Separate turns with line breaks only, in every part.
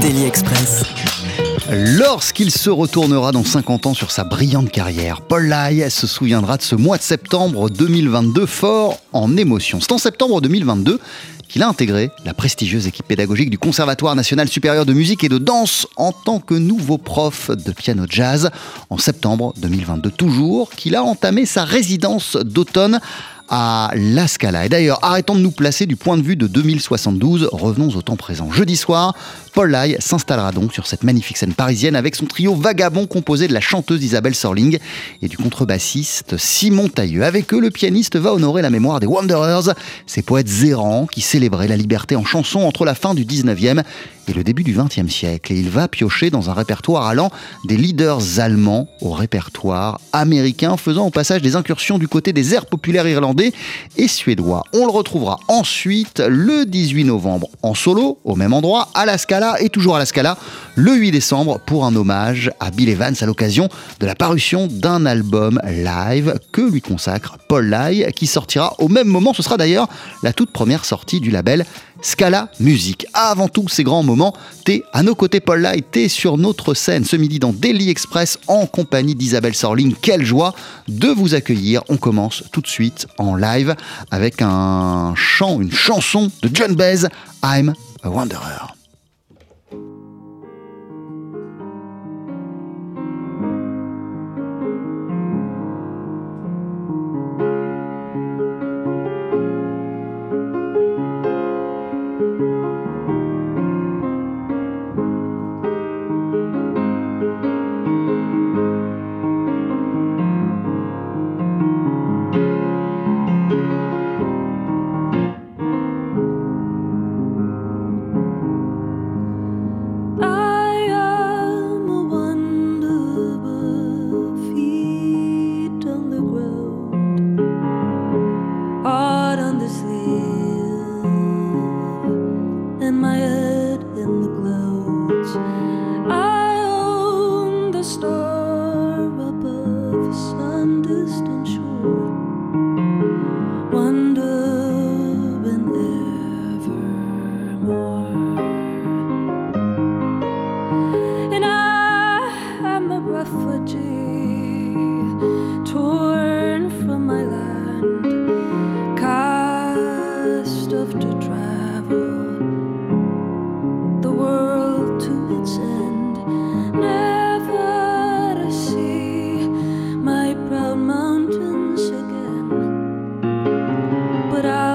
Daily Express.
Lorsqu'il se retournera dans 50 ans sur sa brillante carrière, Paul Lai se souviendra de ce mois de septembre 2022 fort en émotion. C'est en septembre 2022 qu'il a intégré la prestigieuse équipe pédagogique du Conservatoire national supérieur de musique et de danse en tant que nouveau prof de piano jazz. En septembre 2022 toujours, qu'il a entamé sa résidence d'automne à La Scala. Et d'ailleurs, arrêtons de nous placer du point de vue de 2072, revenons au temps présent. Jeudi soir, Paul Lai s'installera donc sur cette magnifique scène parisienne avec son trio vagabond composé de la chanteuse Isabelle Sorling et du contrebassiste Simon Tailleux. Avec eux, le pianiste va honorer la mémoire des Wanderers, ces poètes errants qui célébraient la liberté en chanson entre la fin du 19e et le début du 20e siècle. Et il va piocher dans un répertoire allant des leaders allemands au répertoire américain, faisant au passage des incursions du côté des airs populaires irlandais et suédois. On le retrouvera ensuite le 18 novembre en solo, au même endroit, à la et toujours à la Scala, le 8 décembre, pour un hommage à Bill Evans à l'occasion de la parution d'un album live que lui consacre Paul Lai, qui sortira au même moment. Ce sera d'ailleurs la toute première sortie du label Scala Music. Avant tous ces grands moments, t'es à nos côtés, Paul Lai, t'es sur notre scène ce midi dans Daily Express en compagnie d'Isabelle Sorling. Quelle joie de vous accueillir. On commence tout de suite en live avec un chant, une chanson de John Baez, I'm a Wanderer.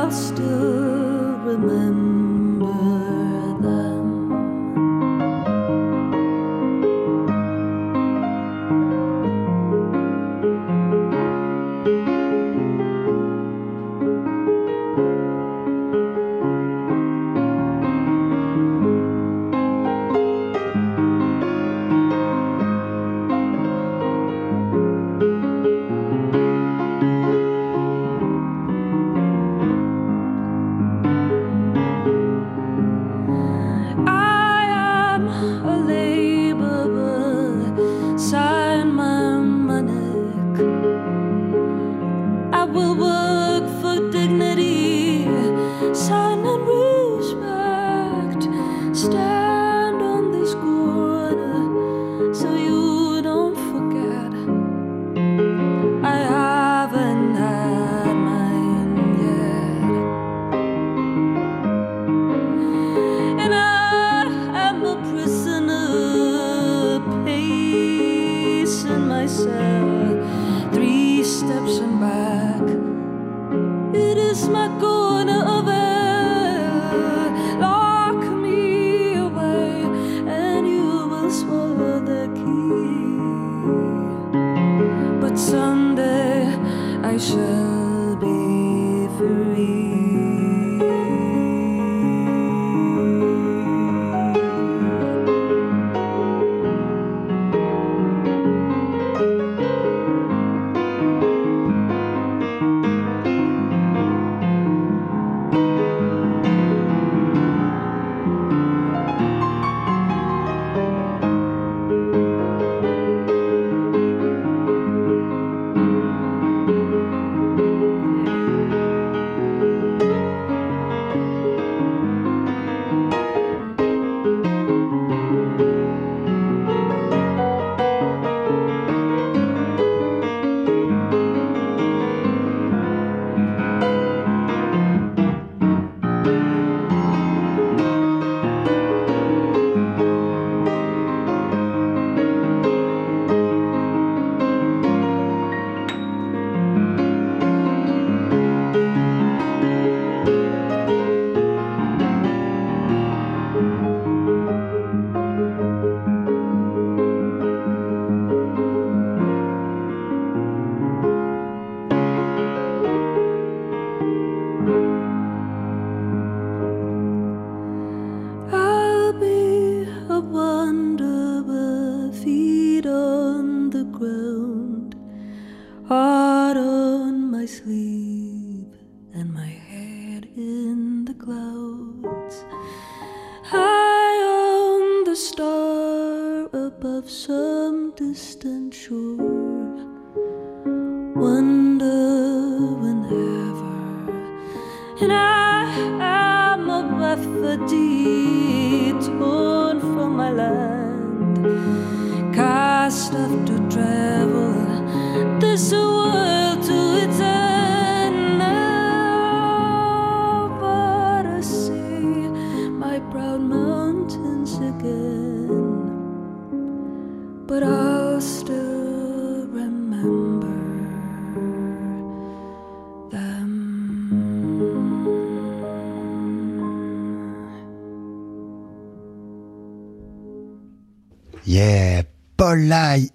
I'll still remember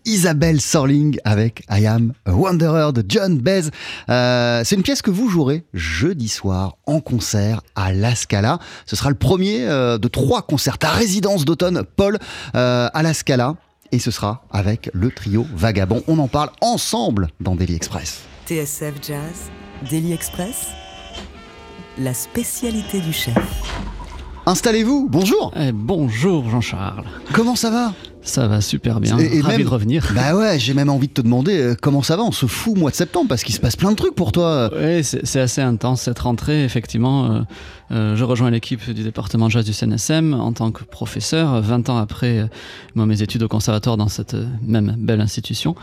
Isabelle Sorling avec I Am a Wanderer de John Bez. Euh, c'est une pièce que vous jouerez jeudi soir en concert à La Scala. Ce sera le premier euh, de trois concerts à résidence d'automne, Paul, euh, à La Scala. Et ce sera avec le trio Vagabond. On en parle ensemble dans Daily Express.
TSF Jazz, Daily Express, la spécialité du chef.
Installez-vous, bonjour
Eh, bonjour Jean-Charles.
Comment ça va?
Ça va super bien.
Et- et
Ravi
même-
de revenir.
Bah ouais, j'ai même envie de te demander euh, comment ça va en ce fou mois de septembre? Parce qu'il se passe plein de trucs pour toi.
Oui, c'est assez intense cette rentrée, effectivement. euh, euh, je rejoins l'équipe du département de jazz du CNSM en tant que professeur, 20 ans après euh, moi, mes études au conservatoire dans cette même belle institution.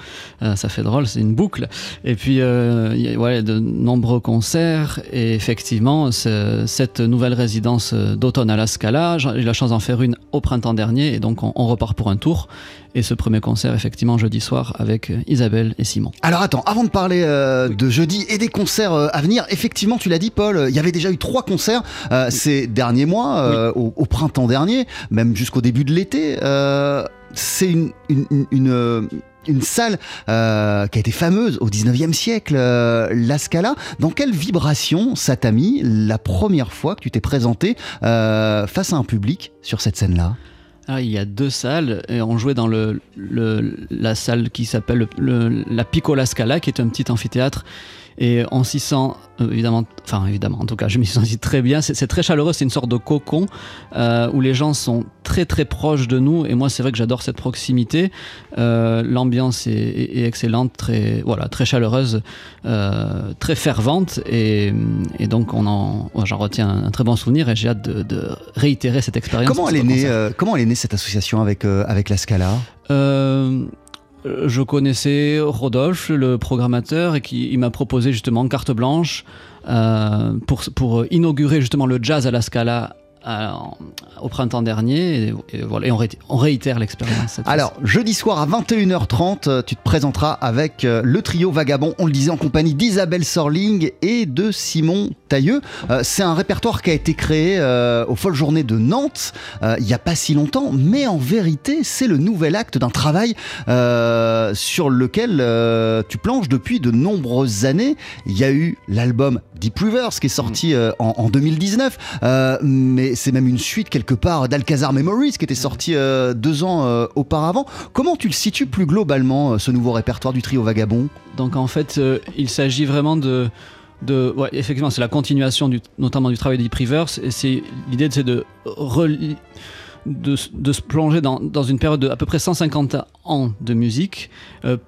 Ça fait drôle, c'est une boucle. Et puis, il y a ouais, de nombreux concerts. Et effectivement, ce- cette nouvelle résidence d'automne à la Scala, j'ai eu la chance d'en faire une au printemps dernier. Et donc, on, on repart pour un tour. Et ce premier concert, effectivement, jeudi soir avec euh, Isabelle et Simon.
Alors attends, avant de parler euh, de jeudi et des concerts euh, à venir, effectivement, tu l'as dit, Paul, il y avait déjà eu trois concerts euh, ces derniers mois, euh, au, au printemps dernier, même jusqu'au début de l'été. Euh, c'est une, une, une, une, euh, une salle euh, qui a été fameuse au 19e siècle, euh, la Scala. Dans quelle vibration ça t'a mis la première fois que tu t'es présenté euh, face à un public sur cette scène-là?
Ah, il y a deux salles et on jouait dans la salle qui s'appelle le- le- la Piccola Scala, qui est un petit amphithéâtre. Et on s'y sent euh, évidemment, enfin évidemment, en tout cas, je m'y senti très bien. C'est très chaleureux, c'est une sorte de cocon euh, où les gens sont très très proches de nous. Et moi, c'est vrai que j'adore cette proximité. Euh, L'ambiance est, est- est excellente, très voilà, très chaleureuse, euh, très fervente. Et, et donc, on en, ouais, j'en retiens un, un très bon souvenir et j'ai hâte de, de réitérer cette expérience.
Comment elle, est née, comment elle est née cette association avec, avec la Scala?
Je connaissais Rodolphe, le programmateur, et qui m'a proposé justement carte blanche euh, pour, pour inaugurer justement le jazz à la Scala au printemps dernier. Et, et voilà, et on, ré- on réitère l'expérience.
Alors, jeudi soir à 21h30, euh, tu te présenteras avec euh, le trio Vagabond, on le disait, en compagnie d'Isabelle Sorling et de Simon Tailleux. Euh, C'est un répertoire qui a été créé euh, aux Folles Journées de Nantes il n'y a pas si longtemps, mais en vérité, c'est le nouvel acte d'un travail sur lequel tu planches depuis de nombreuses années. Il y a eu l'album Deep Rivers qui est sorti euh, en, en 2019, euh, mais c'est même une suite quelque part d'Alcazar Memories qui était sorti euh, deux ans euh, auparavant. Comment tu le situes plus globalement, euh, ce nouveau répertoire du trio Vagabond?
Donc en fait, il s'agit vraiment de, ouais, effectivement, c'est la continuation notamment du travail de Deep. Et c'est l'idée, c'est de de, de se plonger dans, dans une période de à peu près 150 ans de musique,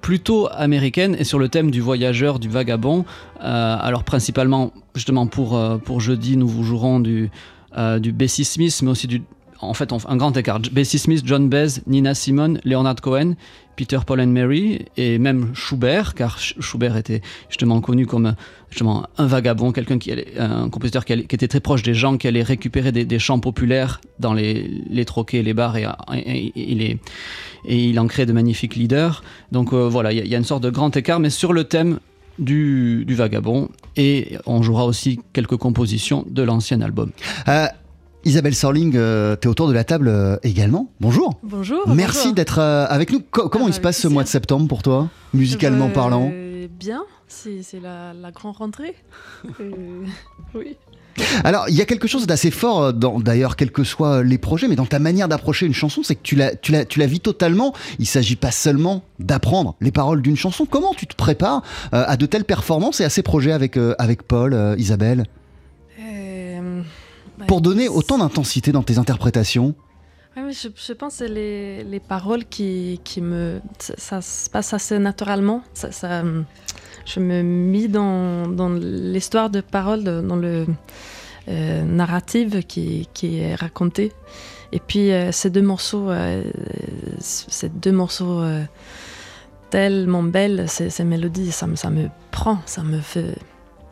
plutôt américaine, et sur le thème du voyageur, du vagabond. Alors principalement, justement pour, pour jeudi, nous vous jouerons du, euh, du Bessie Smith, mais aussi du... En fait, un grand écart. Bessie Smith, John Baez, Nina Simone, Leonard Cohen, Peter, Paul and Mary, et même Schubert, car Sch- Schubert était justement connu comme justement un vagabond, qui un compositeur qui, était très proche des gens, qui allait récupérer des, chants populaires dans les, les troquets, les bars, et, et- il en crée de magnifiques leaders. Donc euh, voilà, il y a une sorte de grand écart, mais sur le thème du, du vagabond, et on jouera aussi quelques compositions de l'ancien album.
Euh, Isabelle Sorling, euh, tu es autour de la table euh, également. Bonjour.
Bonjour.
Merci d'être euh, avec nous. Co- comment
bah,
il se passe ce mois de septembre pour toi, musicalement
Euh,
parlant?
Bien, c'est c'est la, la grande rentrée. Euh, oui.
Alors, il y a quelque chose d'assez fort, euh, dans- d'ailleurs, quels que soient les projets, mais dans ta manière d'approcher une chanson, c'est que tu la, tu, la, tu la vis totalement. Il s'agit pas seulement d'apprendre les paroles d'une chanson. Comment tu te prépares euh, à de telles performances et à ces projets avec, euh, avec Paul, euh, Isabelle?
Bah,
Pour donner autant d'intensité dans tes interprétations
Ouais, mais je, je pense que les, les paroles qui, qui me. Ça, se passe assez naturellement. Ça, ça, je me mis dans, l'histoire de paroles, de- dans le euh, narrative qui, est raconté. Et puis euh, ces deux morceaux, euh, ces deux morceaux euh, tellement belles, ces, mélodies, ça, me- prend, ça me fait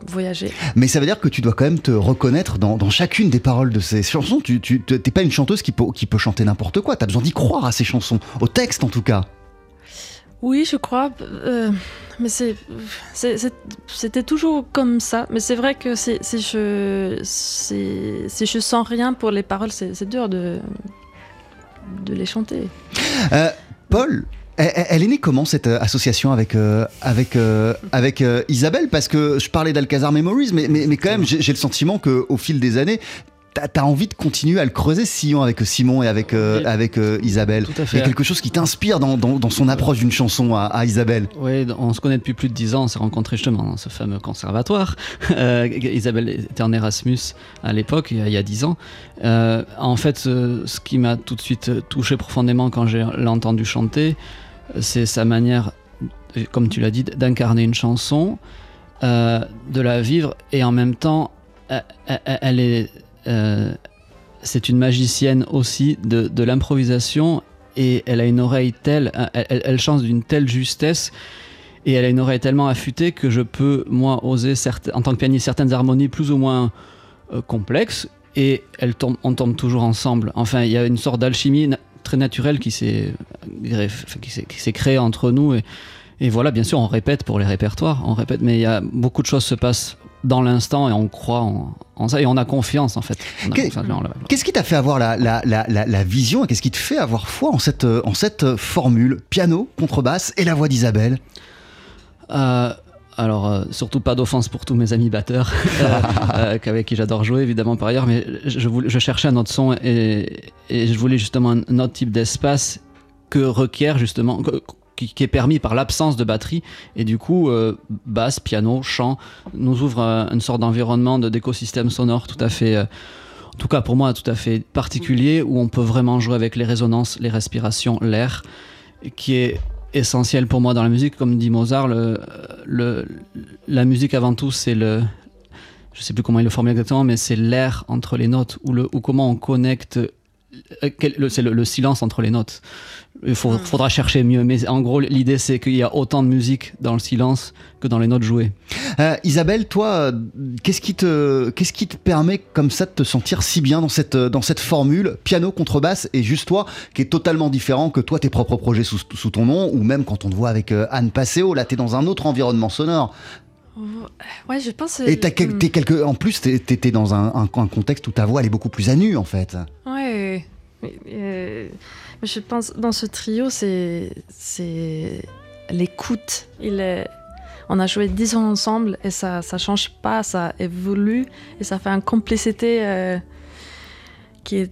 voyager.
Mais ça veut dire que tu dois quand même te reconnaître dans, chacune des paroles de ces chansons. Tu tu- t'es pas une chanteuse qui peut, qui peut chanter n'importe quoi. T'as besoin d'y croire à ces chansons, au texte en tout cas.
Oui, je crois. euh, mais c'était toujours comme ça. Mais c'est vrai que si, je, sens rien pour les paroles, c'est, dur de, les chanter.
Euh, Paul, elle, est née comment cette euh, association avec, Isabelle? Parce que je parlais d'Alcazar Memories, mais, mais, mais quand même, j'ai le sentiment qu'au fil des années, t'as as envie de continuer à le creuser sillon avec Simon et avec, euh, avec euh, Isabelle.
Tout à
Il
fait.
y a quelque chose qui t'inspire dans, dans, dans son approche d'une chanson à, à Isabelle?
Oui, on se connaît depuis plus de 10 ans, on s'est rencontrés justement dans ce fameux conservatoire. Euh, Isabelle était en Erasmus à l'époque, il y a- il 10 ans. Euh, en fait, euh, ce qui m'a tout de suite touché profondément quand j'ai l'ai entendu chanter, c'est sa manière, comme tu l'as dit, d'incarner une chanson, euh, de la vivre et en même temps, elle est... euh, c'est une magicienne aussi de, l'improvisation et elle a une oreille telle, elle, elle- elle chante d'une telle justesse et elle a une oreille tellement affûtée que je peux, moi, oser, en tant que pianiste, certaines harmonies plus ou moins euh, complexes et elles tombent, on tombe toujours ensemble. Enfin, il y a une sorte d'alchimie très naturelle qui s'est créée entre nous et, et voilà, bien sûr, on répète pour les répertoires, on répète, mais il y a beaucoup de choses se passent dans l'instant et on croit en, en ça et on a confiance en fait.
Qu'est-ce qui t'a fait avoir la, la, la, la, la vision et qu'est-ce qui te fait avoir foi en cette, en cette formule piano, contrebasse et la voix d'Isabelle?
Euh, alors, euh, surtout pas d'offense pour tous mes amis batteurs, euh, avec qui j'adore jouer évidemment par ailleurs, mais je, voulais- je cherchais un autre son et, et je voulais justement un, autre type d'espace que requiert justement, qui, est permis par l'absence de batterie. Et du coup, euh, basse, piano, chant nous ouvre euh, une sorte d'environnement, de- d'écosystème sonore tout à fait. euh, en tout cas, pour moi, tout à fait particulier, où on peut vraiment jouer avec les résonances, les respirations, l'air, qui est essentiel pour moi dans la musique. Comme dit Mozart, la musique avant tout, c'est le. Je sais plus comment il le formule exactement, mais c'est l'air entre les notes, ou, ou comment on connecte. euh, C'est le silence entre les notes. Il faut- faudra chercher mieux, mais en gros, l'idée c'est qu'il y a autant de musique dans le silence que dans les notes jouées.
Euh, Isabelle, toi, euh, qu'est-ce qui, te, qu'est-ce qui te permet comme ça de te sentir si bien dans cette, euh, dans cette formule piano, contrebasse et juste toi, qui est totalement différent que toi, tes propres projets sous, sous ton nom, ou même quand on te voit avec Anne Passeo, là, t'es dans un autre environnement sonore.
Ouais, je pense.
Et t'as quel-
hum,
t'es quelque, en plus, t'es, t'es- t'es dans un, un- un contexte où ta voix, elle est beaucoup plus à nu, en fait.
Ouais. euh, mais je pense dans ce trio, c'est c'est l'écoute. Il est. On a joué 10 ans ensemble et ça ça change pas, ça évolue et ça fait une complicité euh, qui est.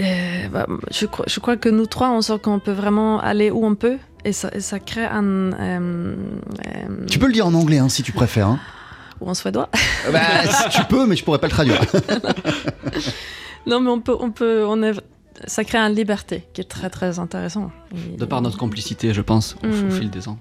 euh, bah, je, crois, je crois que nous trois, on sent qu'on peut vraiment aller où on peut et ça, et ça crée un. euh, euh,
Tu peux le dire en anglais, hein, si tu préfères. hein.
ou en suédois.
Bah, si tu peux, mais je pourrais pas le traduire.
non, mais on peut, on peut, on est, ça crée une liberté qui est très très intéressant. Et-
De par notre complicité, je pense, au, au
Mm.
fil des ans.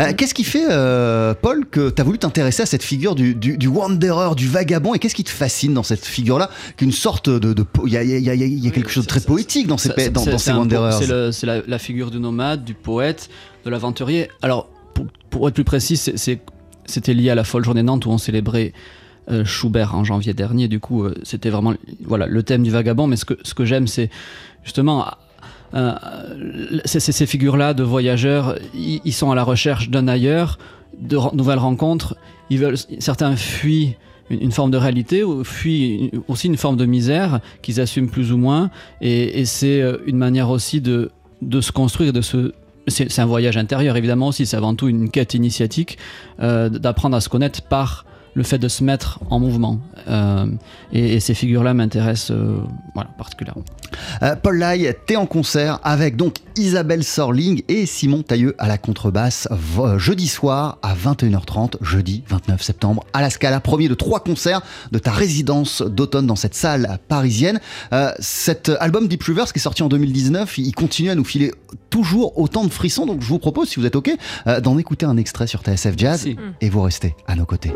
Euh, qu'est-ce qui fait, euh, Paul, que tu as voulu t'intéresser à cette figure du, du, du wanderer, du vagabond Et qu'est-ce qui te fascine dans cette figure-là? Qu'une sorte de. Il y a, il y a- il y y a quelque chose de très
ça-
poétique dans ces,
Ça-
dans,
c'est-
dans
c'est
ces wanderers.
C'est le- c'est la, la figure du nomade, du poète, de l'aventurier. Alors, pour, pour être plus précis, c'est- c'est- c'était lié à la folle journée Nantes où on célébrait euh, Schubert en janvier dernier. Du coup, euh, c'était vraiment voilà, le thème du vagabond. Mais ce que, ce que j'aime, c'est justement. euh, ces figures-là de voyageurs, ils, sont à la recherche d'un ailleurs, de nouvelles rencontres. Ils veulent, certains fuient une, forme de réalité une- aussi une forme de misère qu'ils assument plus ou moins. Et, c'est une manière aussi de, de se construire, de se. C'est un voyage intérieur évidemment aussi, c'est avant tout une quête initiatique, d'apprendre à se connaître par le fait de se mettre en mouvement. Euh, et, et ces figures-là m'intéressent euh, voilà, particulièrement.
Euh, Paul Lai, t'es en concert avec donc Isabelle Sorling et Simon Tailleux à la contrebasse vo- jeudi soir à 21h30, jeudi 29 septembre à la Scala. Premier de trois concerts de ta résidence d'automne dans cette salle parisienne. Euh, cet album Deep Rivers qui est sorti en 2019, il continue à nous filer toujours autant de frissons. Donc je vous propose, si vous êtes OK, euh, d'en écouter un extrait sur TSF Jazz et vous restez à nos côtés.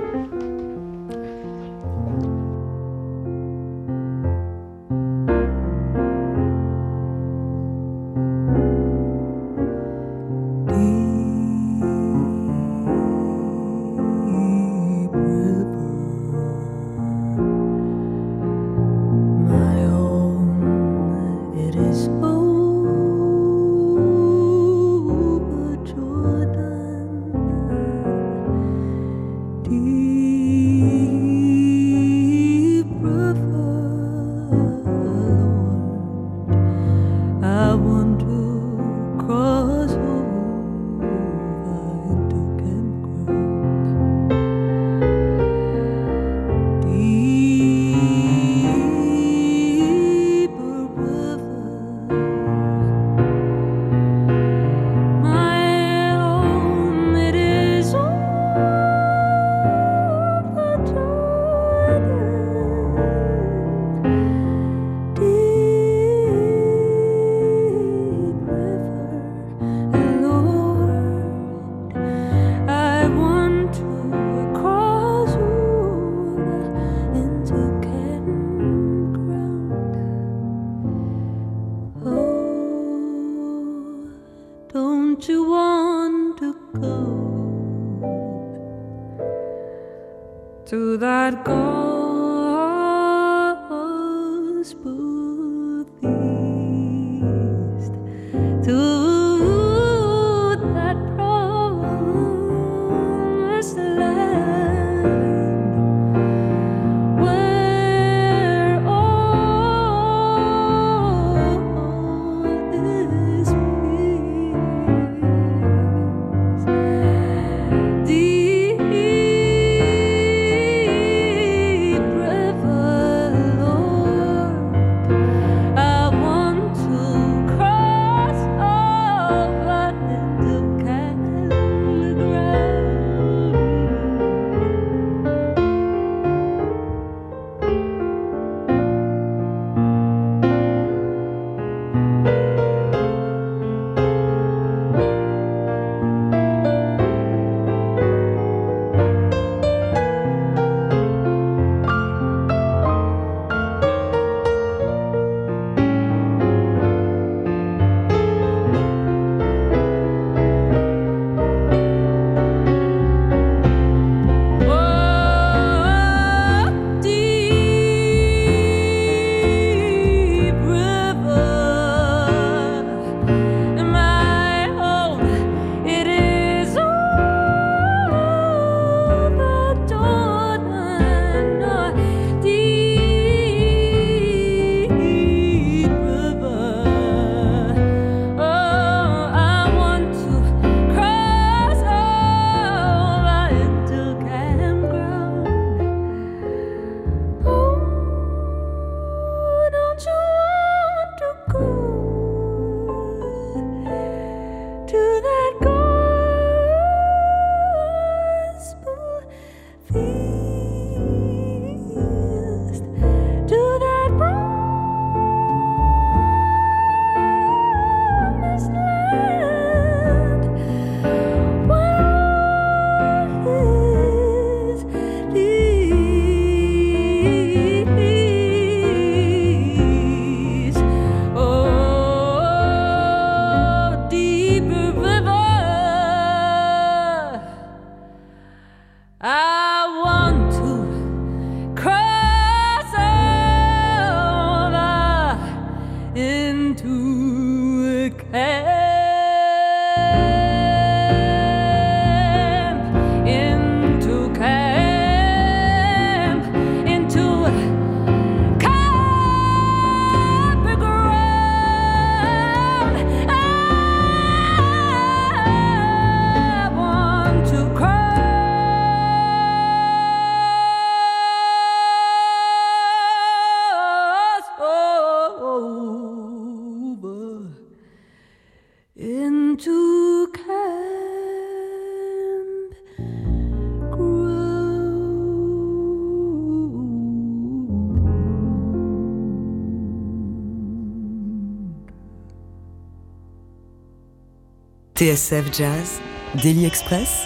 TSF Jazz, Daily Express,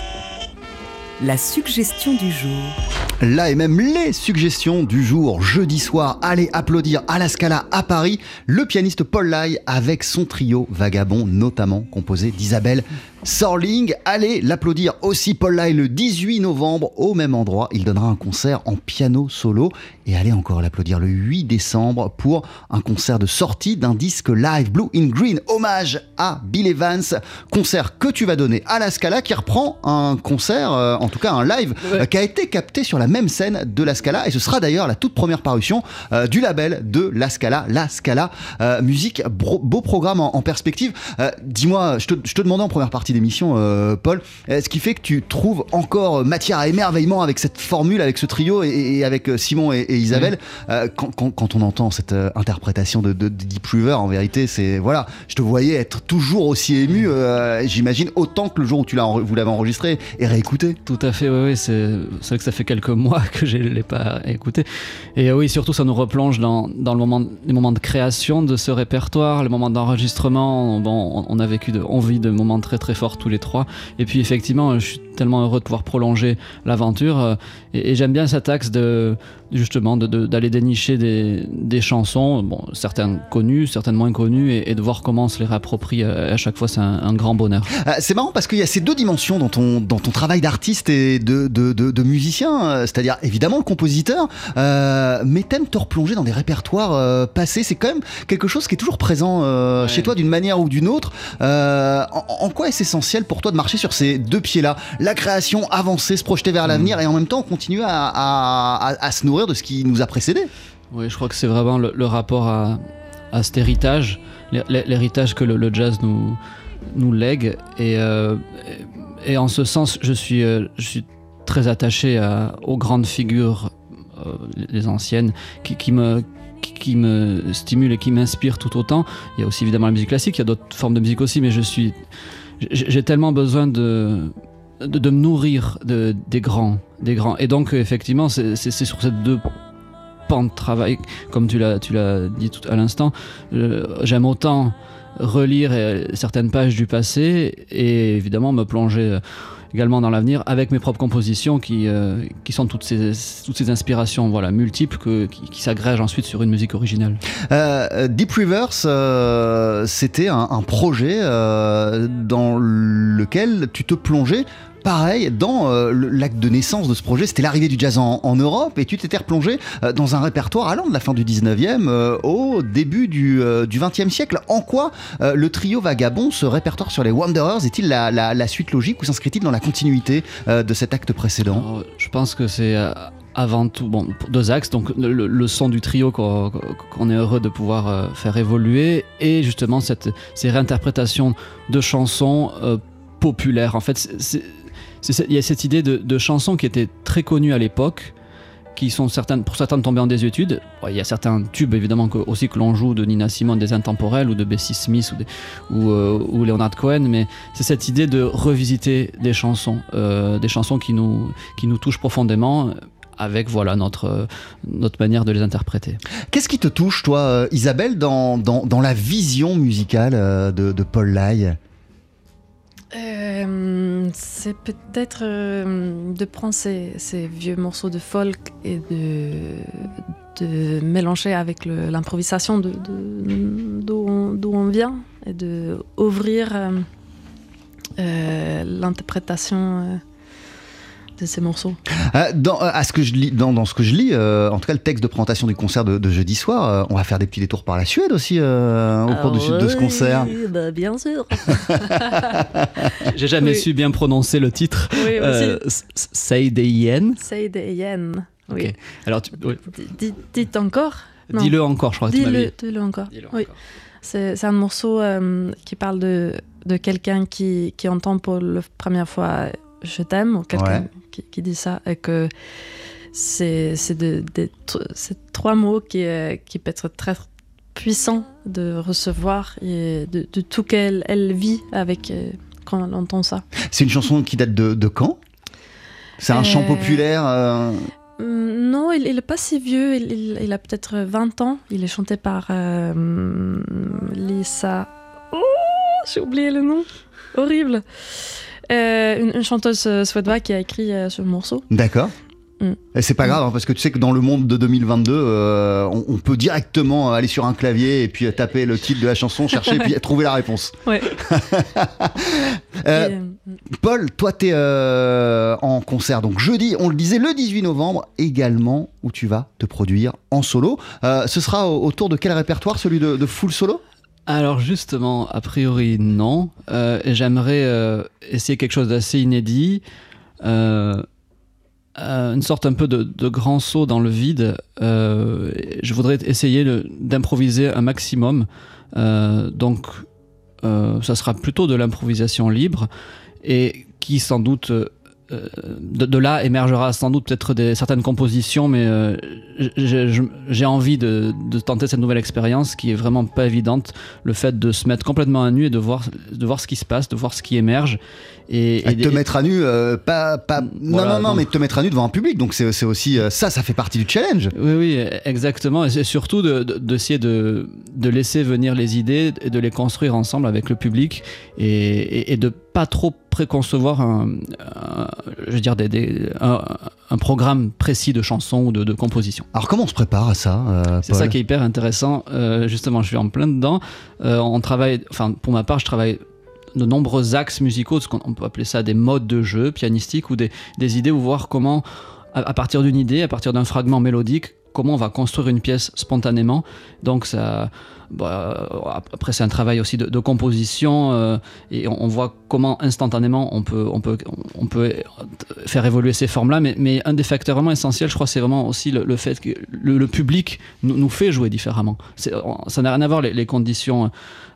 la suggestion du jour.
Là et même les suggestions du jour, jeudi soir, allez applaudir à la Scala à Paris le pianiste Paul Lai avec son trio Vagabond, notamment composé d'Isabelle Sorling. Allez l'applaudir aussi Paul Lai le 18 novembre au même endroit. Il donnera un concert en piano solo et allez encore l'applaudir le 8 décembre pour un concert de sortie d'un disque live Blue in Green, hommage à Bill Evans, concert que tu vas donner à la Scala qui reprend un concert, euh, en tout cas un live, euh, qui a été capté sur la même scène de la Scala et ce sera d'ailleurs la toute première parution euh, du label de la Scala, la Scala euh, musique, beau programme en, en perspective. Dis-moi, je te, je te demandais en première partie d'émission, euh, Paul, euh, ce qui fait que tu trouves encore matière à émerveillement avec cette formule, avec ce trio et, et avec euh, Simon et, et Isabelle. Euh, quand, quand- quand on entend cette interprétation de, de, de Deep River, en vérité, c'est voilà, je te voyais être toujours aussi ému. J'imagine autant que le jour où tu l'as, vous l'avez enregistré et réécouté.
Tout à fait, oui, oui c'est c'est vrai que ça fait quelques mois que je ne l'ai pas écouté. Et oui, surtout, ça nous replonge dans, dans le moment, les moments de création de ce répertoire, le moment d'enregistrement. Bon, on, on a vécu, de, on vit de moments très très tous les trois. Et puis effectivement, je suis tellement heureux de pouvoir prolonger l'aventure. euh, Et, et j'aime bien cet axe de justement de- de- d'aller dénicher des, des chansons, bon, certaines connues, certaines moins connues, et, et de voir comment on se les réapproprie à, à chaque fois. C'est un, un grand bonheur.
Euh, c'est marrant parce qu'il y a ces deux dimensions dans ton, dans ton travail d'artiste et de, de, de, de musicien, euh, c'est-à-dire évidemment le compositeur, euh, mais t'aimes te replonger dans des répertoires euh, passés. C'est quand même quelque chose qui est toujours présent euh,
Ouais.
chez toi d'une manière ou d'une autre. Euh, en, en quoi est-ce essentiel pour toi de marcher sur ces deux pieds-là? La création, avancer, se projeter vers l'avenir et en même temps continuer à, à, à- à se nourrir de ce qui nous a précédé.
Oui, je crois que c'est vraiment le, le rapport à, cet héritage, l'hé- l'héritage que le, le jazz nous, nous lègue. Et, euh, et, en ce sens, je suis, euh, je suis très attaché aux grandes figures, euh, les anciennes, qui, qui me qui- me stimulent et qui m'inspirent tout autant. Il y a aussi évidemment la musique classique, il y a d'autres formes de musique aussi, mais je suis, j'ai tellement besoin de, de, me nourrir de, des grands, des grands. Et donc effectivement, c'est sur ces deux pans de travail, comme tu l'as tu l'as dit tout à l'instant. euh, J'aime autant relire euh, certaines pages du passé et évidemment me plonger euh, également dans l'avenir avec mes propres compositions qui, qui sont toutes ces, toutes ces inspirations voilà, multiples que, qui, s'agrègent ensuite sur une musique originale.
Deep Rivers, euh, c'était un, projet dans lequel tu te plongeais. Pareil, dans euh, l'acte de naissance de ce projet, c'était l'arrivée du jazz en, Europe et tu t'étais replongé euh, dans un répertoire allant de la fin du 19e euh, au début du, euh, du 20e siècle. En quoi le trio Vagabond, ce répertoire sur les Wanderers, est-il la, suite logique ou s'inscrit-il dans la continuité de cet acte précédent?
Je pense que c'est avant tout bon, deux axes. Donc le, son du trio qu'on est heureux de pouvoir faire évoluer et justement cette, ces réinterprétations de chansons populaires. En fait, il y a cette idée de, chansons qui étaient très connues à l'époque qui sont certaines, pour certaines tombées en désuétude. Il y a certains tubes évidemment que, aussi que l'on joue de Nina Simone, des intemporels ou de Bessie Smith ou, des- euh, Leonard Cohen, mais c'est cette idée de revisiter des chansons, euh, des chansons qui nous, qui nous touchent profondément avec voilà notre, notre manière de les interpréter.
Qu'est-ce qui te touche, toi, euh, Isabelle, dans, dans, la vision musicale de, de Paul Lai
Euh, c'est peut-être euh, de prendre ces, vieux morceaux de folk et de, mélanger avec l'improvisation d'où, on, vient et de ouvrir euh, euh, l'interprétation de ces morceaux.
Euh, dans, euh, à ce que je lis, dans, dans ce que je lis, euh, en tout cas le texte de présentation du concert de, de jeudi soir, euh, on va faire des petits détours par la Suède aussi euh, au cours de,
Ah
de ce concert.
bah, bien sûr.
J'ai jamais
Oui.
su bien prononcer le titre.
Oui,
Euh, S- S- Seidei
C'est des yen. Oui.
Ok. Alors, tu- oui.
D- Dites, dites encore.
Dis-le encore, je crois que tu m'avais
Dis-le, dis-le encore.
Dis-le
Oui.
encore.
C'est, c'est un morceau euh, qui parle de, de quelqu'un qui, qui entend pour la première fois je t'aime ou quelqu'un
Ouais.
Qui, qui dit ça et que c'est, de- trois mots qui, euh, qui peuvent être très puissant de recevoir et de, de tout qu'elle elle vit avec euh, quand elle entend ça.
C'est une chanson qui date de, de quand? C'est un chant
Euh,
populaire euh,
Hum, Non, il, il est pas si vieux, il, il- il a peut-être 20 ans. Il est chanté par euh, Lisa. Oh, j'ai oublié le nom. Horrible. Euh, une, une chanteuse euh, suédoise qui a écrit euh, ce morceau.
D'accord.
Mm.
Et c'est pas grave, hein, parce que tu sais que dans le monde de 2022, euh, on, on peut directement aller sur un clavier et puis taper le titre de la chanson, chercher et puis trouver la réponse.
Ouais.
Euh,
euh,
Paul, toi, tu es en concert donc jeudi, on le disait, le 18 novembre également, où tu vas te produire en solo. Ce sera au- autour de quel répertoire Celui de, de full solo?
Alors justement, a priori non. Euh, J'aimerais euh, essayer quelque chose d'assez inédit, euh, une sorte un peu de, de grand saut dans le vide. Je voudrais essayer d'improviser un maximum. Donc ça sera plutôt de l'improvisation libre et qui sans doute... euh, de, là émergera sans doute peut-être certaines compositions, mais euh, j'ai envie de, de tenter cette nouvelle expérience qui est vraiment pas évidente. Le fait de se mettre complètement à nu et de voir, de voir ce qui se passe, de voir ce qui émerge. Et,
Et
et-
te mettre à nu, euh, pas, pas, non,
Voilà,
non, non,
donc-
mais te mettre à nu devant un public. Donc c'est aussi euh, ça, ça fait partie du challenge.
Oui, oui, exactement. Et c'est surtout d'essayer de, d'essayer de, de laisser venir les idées et de les construire ensemble avec le public et, et, de pas trop préconcevoir un, un- je veux dire, des, des- un, un programme précis de chansons ou de, de composition.
Alors comment on se prépare à ça euh,
C'est ça qui est hyper intéressant. Euh, justement, je suis en plein dedans. Euh, on travaille, enfin, pour ma part, je travaille de nombreux axes musicaux, ce qu'on on peut appeler ça des modes de jeu pianistiques ou des, idées ou voir comment, à partir d'une idée, à partir d'un fragment mélodique, comment on va construire une pièce spontanément. Donc ça, bah, après c'est un travail aussi de, composition euh, et on, voit comment instantanément on peut, on peut, on peut faire évoluer ces formes-là. Mais, un des facteurs vraiment essentiels, je crois, c'est vraiment aussi le, fait que le, public nous, fait jouer différemment. Ça n'a rien à voir les, les conditions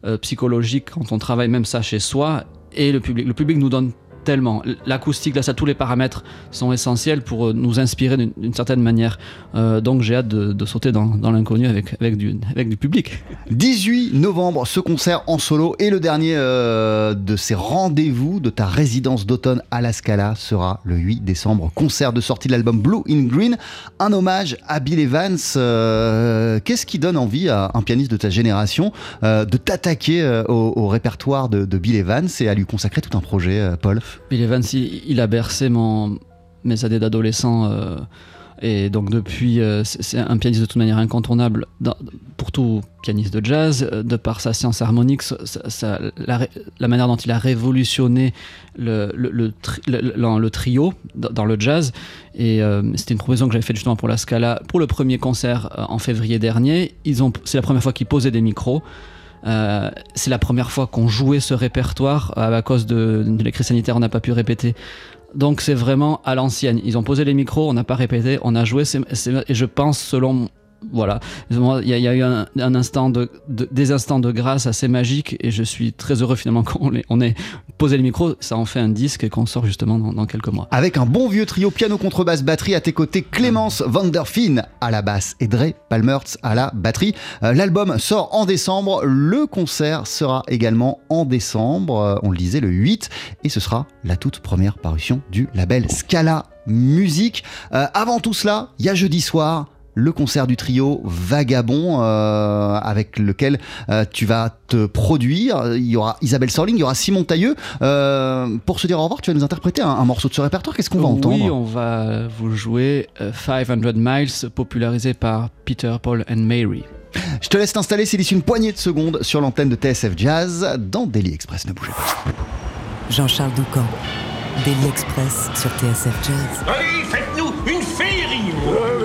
euh, psychologiques quand on travaille même ça chez soi et le public. Le public nous donne tellement. L'acoustique, là, ça, tous les paramètres sont essentiels pour euh, nous inspirer d'une certaine manière. Euh, donc j'ai hâte de, sauter dans, l'inconnu avec, avec, du, public.
18 novembre, ce concert en solo et le dernier euh, de ces rendez-vous de ta résidence d'automne à la Scala sera le 8 décembre. Concert de sortie de l'album Blue in Green, un hommage à Bill Evans. Qu'est-ce qui donne envie à un pianiste de ta génération de t'attaquer au, répertoire de, Bill Evans et à lui consacrer tout un projet, Paul?
Bill Evans, il, il a bercé mes années d'adolescent. euh, et donc depuis, euh, c'est un pianiste de toute manière incontournable pour tout pianiste de jazz, euh, de par sa science harmonique, la, manière dont il a révolutionné le, le, le tri- le- le- le trio dans, le jazz. Et c'était une proposition que j'avais faite justement pour la Scala, pour le premier concert en février dernier. C'est la première fois qu'ils posaient des micros. Euh, c'est la première fois qu'on jouait ce répertoire euh, à cause de, de la crise sanitaire, on n'a pas pu répéter. Donc c'est vraiment à l'ancienne. Ils ont posé les micros, on n'a pas répété, on a joué. et je pense, selon voilà, il y, a- eu un, instant de, de- des instants de grâce assez magiques et je suis très heureux finalement qu'on ait, on ait posé le micro. Ça en fait un disque et qu'on sort justement dans, dans quelques mois.
Avec un bon vieux trio piano, contrebasse, batterie à tes côtés, Clémence Vanderfin à la basse et Dre Palmertz à la batterie. Euh, L'album sort en décembre, le concert sera également en décembre, euh, on le disait le 8, et ce sera la toute première parution du label Scala Musique. Euh, avant tout cela, il y a jeudi soir le concert du trio Vagabond euh, avec lequel euh, tu vas te produire. Il y aura Isabelle Sorling, il y aura Simon Tailleux. Euh, pour se dire au revoir, tu vas nous interpréter un, un morceau de ce répertoire. Qu'est-ce qu'on va entendre
Oui, on va vous jouer euh, 500 Miles, popularisé par Peter, Paul and Mary.
Je te laisse t'installer, c'est d'ici une poignée de secondes sur l'antenne de TSF Jazz dans Daily Express. Ne bougez pas.
Jean-Charles Doucan, Daily Express sur TSF Jazz,
Allez,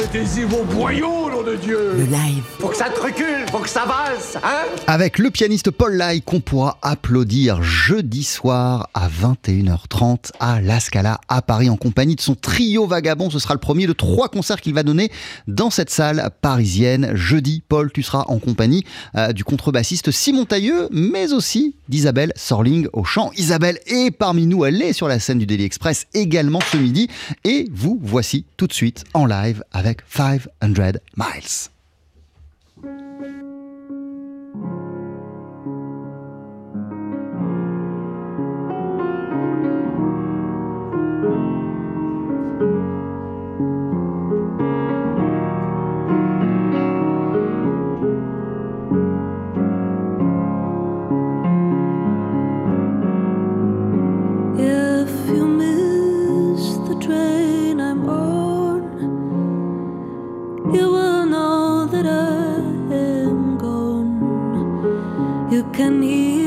Mettez-y vos boyaux, nom de Dieu
le live.
Faut que ça te recule, faut que ça valse, hein
Avec le pianiste Paul Lai qu'on pourra applaudir jeudi soir à 21h30 à La Scala à Paris en compagnie de son trio vagabond. Ce sera le premier de trois concerts qu'il va donner dans cette salle parisienne. Jeudi, Paul, tu seras en compagnie euh, du contrebassiste Simon Tailleux, mais aussi d'Isabelle Sorling au chant. Isabelle est parmi nous, elle est sur la scène du Daily Express également ce midi. Et vous voici tout de suite en live avec 500 Miles.
you will know that I am gone. You can hear.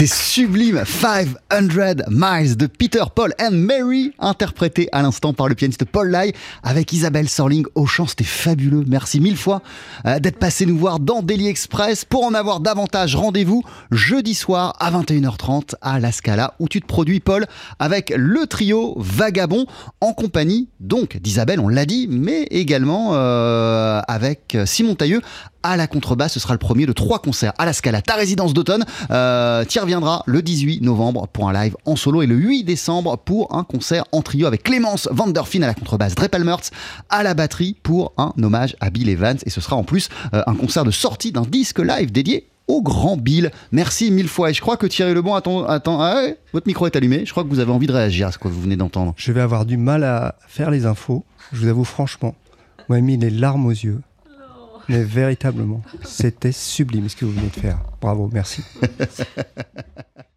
C'était sublime 500 Miles de Peter, Paul and Mary, interprété à l'instant par le pianiste Paul Lai avec Isabelle Sorling au chant. C'était fabuleux. Merci mille fois euh, d'être passé nous voir dans Daily Express. Pour en avoir davantage, rendez-vous jeudi soir à 21h30 à La Scala où tu te produis, Paul, avec le trio Vagabond en compagnie donc d'Isabelle, on l'a dit, mais également euh, avec Simon Tailleux à la contrebasse. Ce sera le premier de trois concerts à la Scala, ta résidence d'automne. Euh, tu y reviendras le 18 novembre pour un live en solo et le 8 décembre pour un concert en trio avec Clémence Vanderfin à la contrebasse, Drepelmertz à la batterie pour un hommage à Bill Evans. Et ce sera en plus euh, un concert de sortie d'un disque live dédié au grand Bill. Merci mille fois. Et je crois que Thierry Lebon attend. attend ah ouais, votre micro est allumé. Je crois que vous avez envie de réagir à ce que vous venez d'entendre.
Je vais avoir du mal à faire les infos. Je vous avoue franchement. Moi, mis les larmes aux yeux. Mais véritablement, c'était sublime ce que vous venez de faire. Bravo, merci.